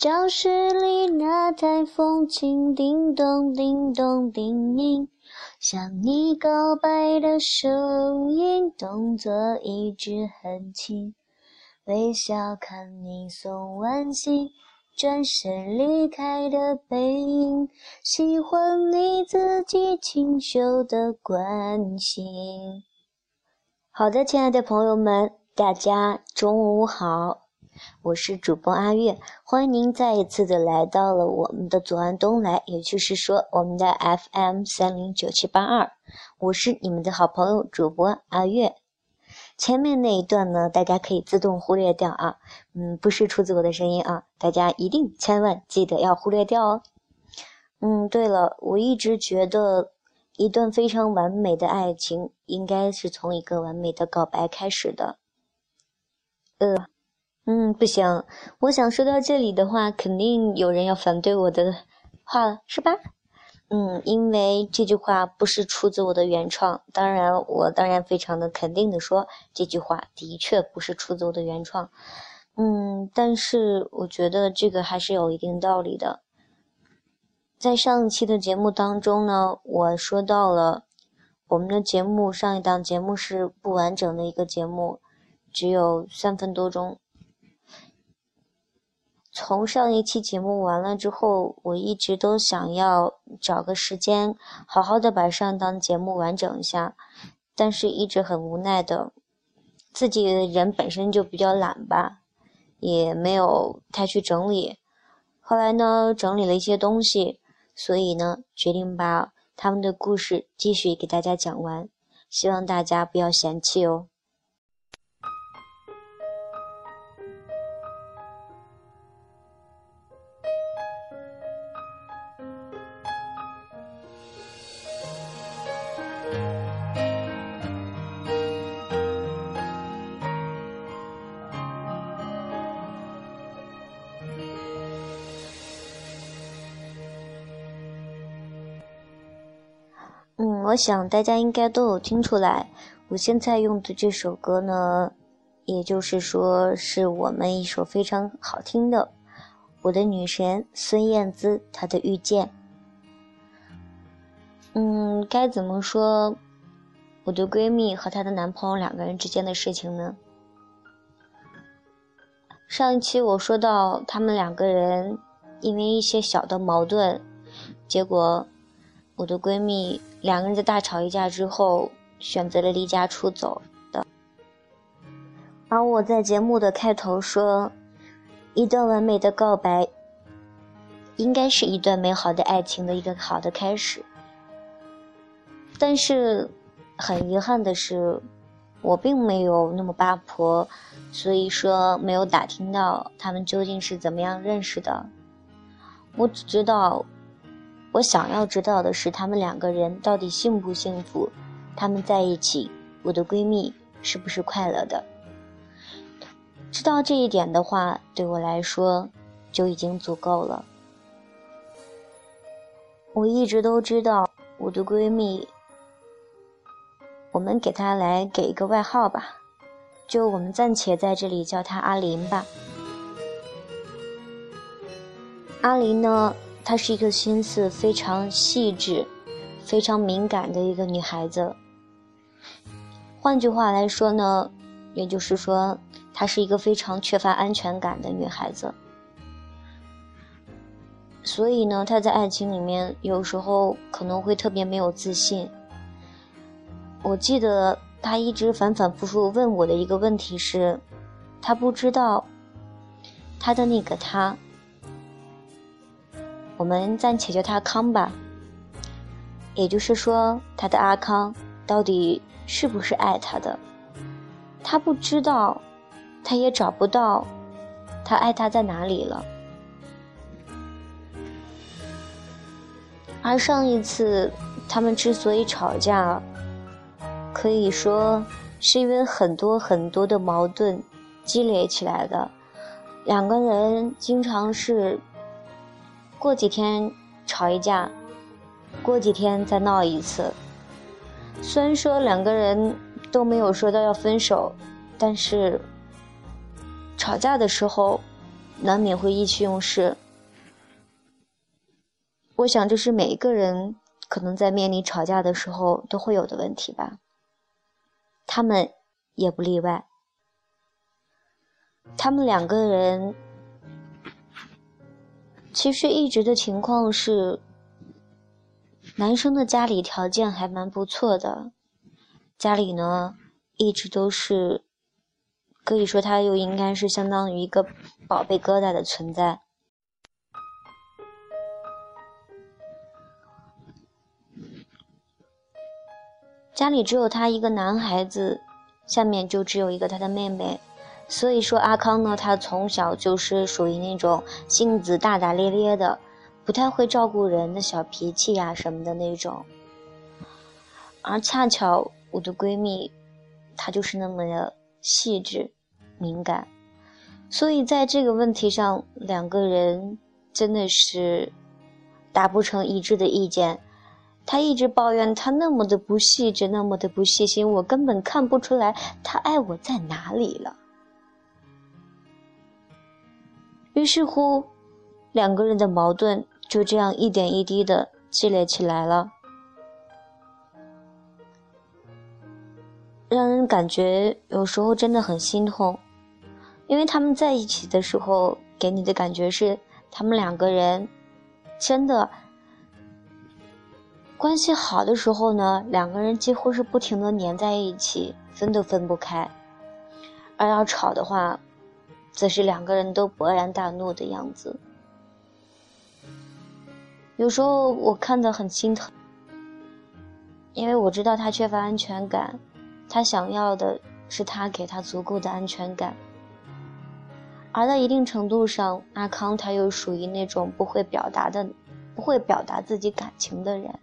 教室里那台风琴，叮咚叮咚叮咛，向你告白的声音，动作一直很轻，微笑看你送完信，转身离开的背影，喜欢你自己清秀的关心。好的，亲爱的朋友们，大家中午好。我是主播阿月，欢迎您再一次的来到了我们的左岸东来，也就是说我们的 FM 三零九七八二。我是你们的好朋友主播阿月。前面那一段呢，大家可以自动忽略掉啊，嗯，不是出自我的声音啊，大家一定千万记得要忽略掉哦。嗯，对了，我一直觉得一段非常完美的爱情，应该是从一个完美的告白开始的。呃。嗯，不行。我想说到这里的话，肯定有人要反对我的话了，是吧？嗯，因为这句话不是出自我的原创。当然，我当然非常的肯定的说，这句话的确不是出自我的原创。嗯，但是我觉得这个还是有一定道理的。在上一期的节目当中呢，我说到了我们的节目上一档节目是不完整的一个节目，只有三分多钟。从上一期节目完了之后，我一直都想要找个时间好好的把上档节目完整一下，但是一直很无奈的，自己人本身就比较懒吧，也没有太去整理。后来呢，整理了一些东西，所以呢，决定把他们的故事继续给大家讲完，希望大家不要嫌弃哦。我想大家应该都有听出来，我现在用的这首歌呢，也就是说是我们一首非常好听的，我的女神孙燕姿她的《遇见》。嗯，该怎么说我的闺蜜和她的男朋友两个人之间的事情呢？上一期我说到他们两个人因为一些小的矛盾，结果。我的闺蜜两个人在大吵一架之后，选择了离家出走的。而我在节目的开头说，一段完美的告白，应该是一段美好的爱情的一个好的开始。但是，很遗憾的是，我并没有那么八婆，所以说没有打听到他们究竟是怎么样认识的。我只知道。我想要知道的是，他们两个人到底幸不幸福？他们在一起，我的闺蜜是不是快乐的？知道这一点的话，对我来说就已经足够了。我一直都知道我的闺蜜，我们给她来给一个外号吧，就我们暂且在这里叫她阿林吧。阿林呢？她是一个心思非常细致、非常敏感的一个女孩子。换句话来说呢，也就是说，她是一个非常缺乏安全感的女孩子。所以呢，她在爱情里面有时候可能会特别没有自信。我记得她一直反反复复问我的一个问题是，她不知道她的那个他。我们暂且叫他康吧。也就是说，他的阿康到底是不是爱他的？他不知道，他也找不到，他爱他在哪里了。而上一次他们之所以吵架，可以说是因为很多很多的矛盾积累起来的。两个人经常是。过几天吵一架，过几天再闹一次。虽然说两个人都没有说到要分手，但是吵架的时候难免会意气用事。我想这是每一个人可能在面临吵架的时候都会有的问题吧。他们也不例外。他们两个人其实一直的情况是，男生的家里条件还蛮不错的，家里呢一直都是。可以说，他又应该是相当于一个宝贝疙瘩的存在。家里只有他一个男孩子，下面就只有一个他的妹妹。所以说，阿康呢，他从小就是属于那种性子大大咧咧的，不太会照顾人的小脾气呀什么的那种。而恰巧我的闺蜜，她就是那么的细致。敏感，所以在这个问题上，两个人真的是达不成一致的意见。他一直抱怨他那么的不细致，那么的不细心，我根本看不出来他爱我在哪里了。于是乎，两个人的矛盾就这样一点一滴的积累起来了。让人感觉有时候真的很心痛。因为他们在一起的时候，给你的感觉是他们两个人真的关系好的时候呢，两个人几乎是不停的黏在一起，分都分不开；而要吵的话，则是两个人都勃然大怒的样子。有时候我看得很心疼，因为我知道他缺乏安全感，他想要的是他给他足够的安全感。而在一定程度上，阿康他又属于那种不会表达的、不会表达自己感情的人。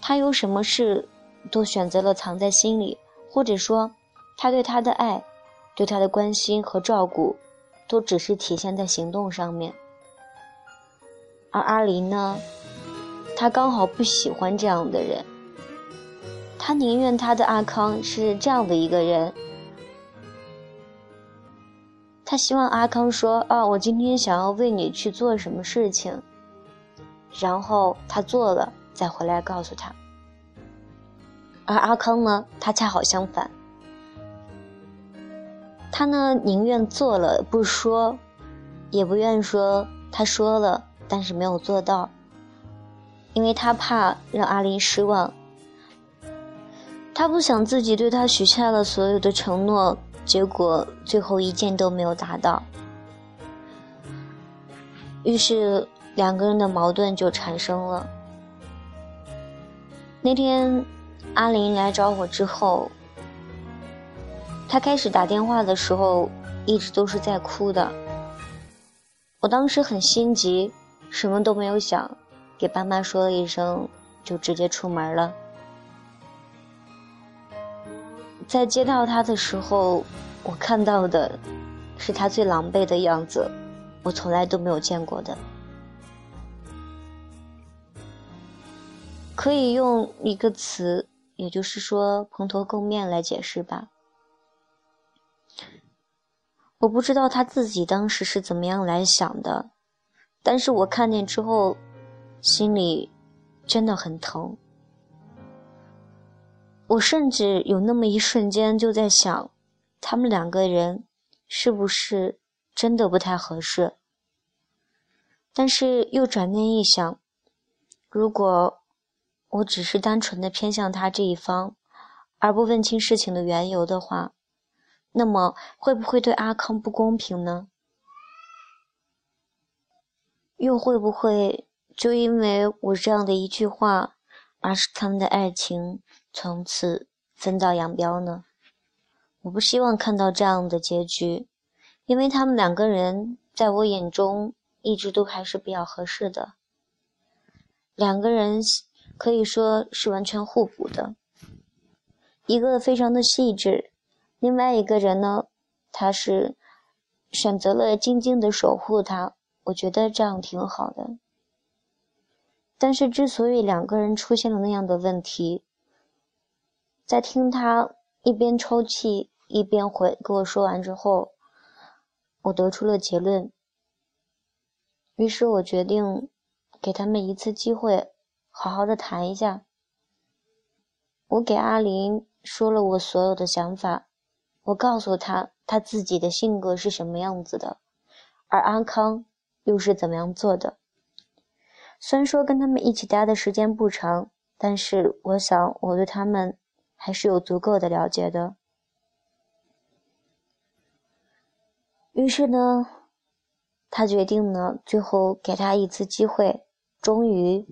他有什么事都选择了藏在心里，或者说，他对他的爱、对他的关心和照顾，都只是体现在行动上面。而阿林呢，他刚好不喜欢这样的人，他宁愿他的阿康是这样的一个人。他希望阿康说：“啊，我今天想要为你去做什么事情，然后他做了再回来告诉他。”而阿康呢，他恰好相反，他呢宁愿做了不说，也不愿说他说了但是没有做到，因为他怕让阿林失望，他不想自己对他许下了所有的承诺。结果最后一件都没有达到，于是两个人的矛盾就产生了。那天阿林来找我之后，他开始打电话的时候一直都是在哭的。我当时很心急，什么都没有想，给爸妈说了一声，就直接出门了。在接到他的时候，我看到的是他最狼狈的样子，我从来都没有见过的。可以用一个词，也就是说蓬头垢面来解释吧。我不知道他自己当时是怎么样来想的，但是我看见之后，心里真的很疼。我甚至有那么一瞬间就在想，他们两个人是不是真的不太合适？但是又转念一想，如果我只是单纯的偏向他这一方，而不问清事情的缘由的话，那么会不会对阿康不公平呢？又会不会就因为我这样的一句话，而使他们的爱情？从此分道扬镳呢？我不希望看到这样的结局，因为他们两个人在我眼中一直都还是比较合适的。两个人可以说是完全互补的，一个非常的细致，另外一个人呢，他是选择了静静的守护他。我觉得这样挺好的。但是之所以两个人出现了那样的问题，在听他一边抽泣一边回跟我说完之后，我得出了结论。于是我决定给他们一次机会，好好的谈一下。我给阿林说了我所有的想法，我告诉他他自己的性格是什么样子的，而阿康又是怎么样做的。虽然说跟他们一起待的时间不长，但是我想我对他们还是有足够的了解的。于是呢，他决定呢，最后给他一次机会，终于。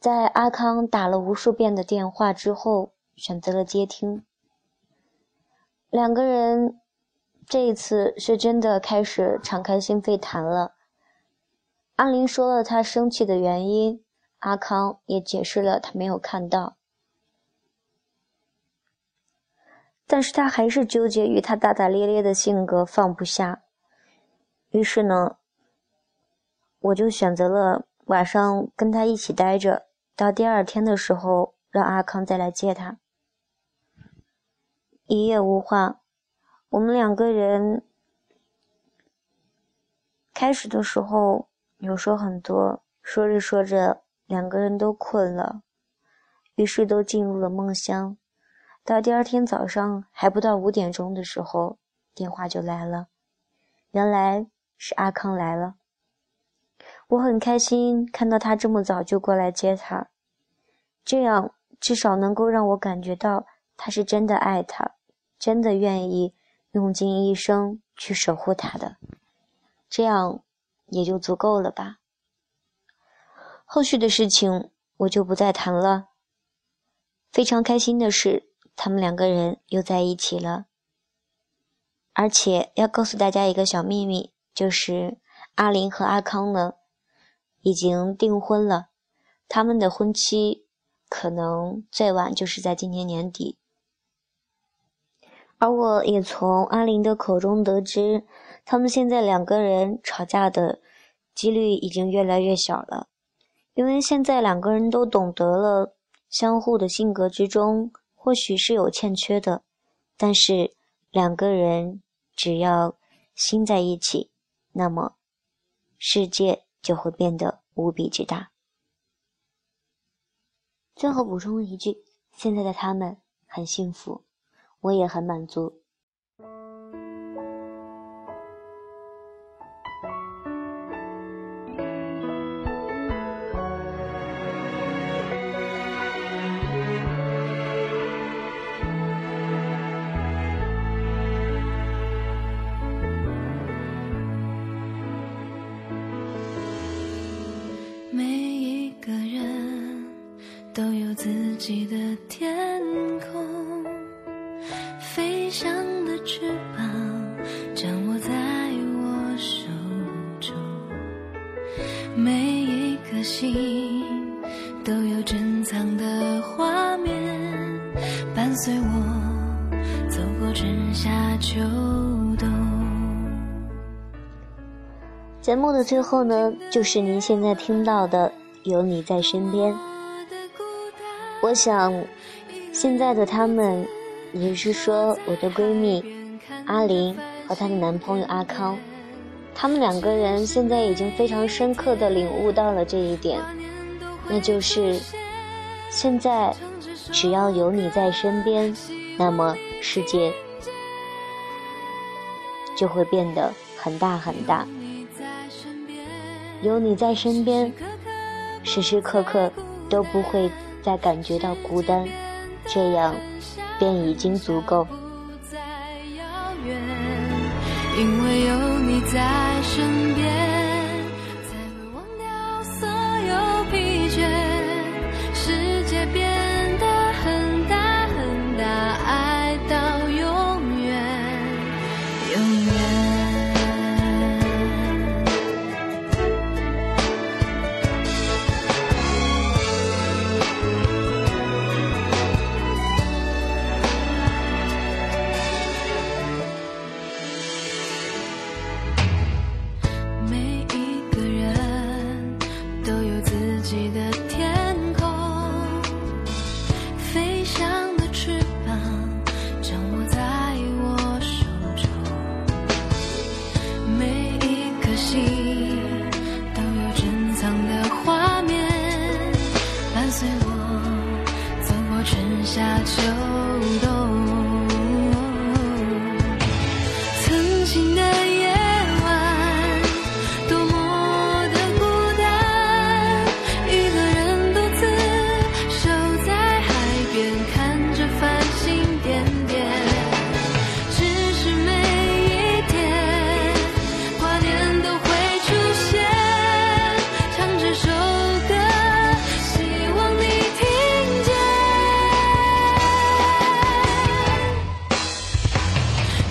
在阿康打了无数遍的电话之后，选择了接听。两个人这一次是真的开始敞开心扉谈了。阿林说了他生气的原因，阿康也解释了他没有看到，但是他还是纠结于他大大咧咧的性格放不下。于是呢，我就选择了晚上跟他一起待着。到第二天的时候，让阿康再来接他。一夜无话，我们两个人开始的时候有说很多，说着说着，两个人都困了，于是都进入了梦乡。到第二天早上还不到五点钟的时候，电话就来了，原来是阿康来了。我很开心看到他这么早就过来接他。这样至少能够让我感觉到他是真的爱他，真的愿意用尽一生去守护他的，这样也就足够了吧。后续的事情我就不再谈了。非常开心的是，他们两个人又在一起了。而且要告诉大家一个小秘密，就是阿林和阿康呢，已经订婚了，他们的婚期。可能最晚就是在今年年底，而我也从阿林的口中得知，他们现在两个人吵架的几率已经越来越小了，因为现在两个人都懂得了相互的性格之中或许是有欠缺的，但是两个人只要心在一起，那么世界就会变得无比之大。最后补充一句：现在的他们很幸福，我也很满足。每一个人都有自己的天节目的最后呢，就是您现在听到的《有你在身边》。我想，现在的他们，也是说我的闺蜜阿玲和她的男朋友阿康，他们两个人现在已经非常深刻的领悟到了这一点，那就是现在只要有你在身边，那么世界就会变得很大很大。有你在身边，时时刻刻都不会。再感觉到孤单，这样便已经足够。因为有你在身边。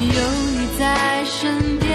有你在身边。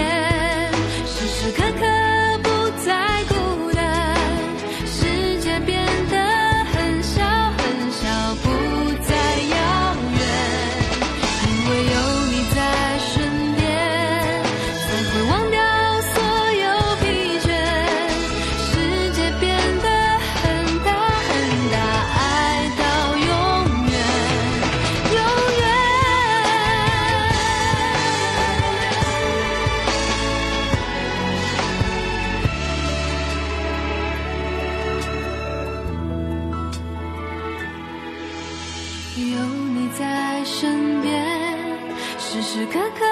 时时刻刻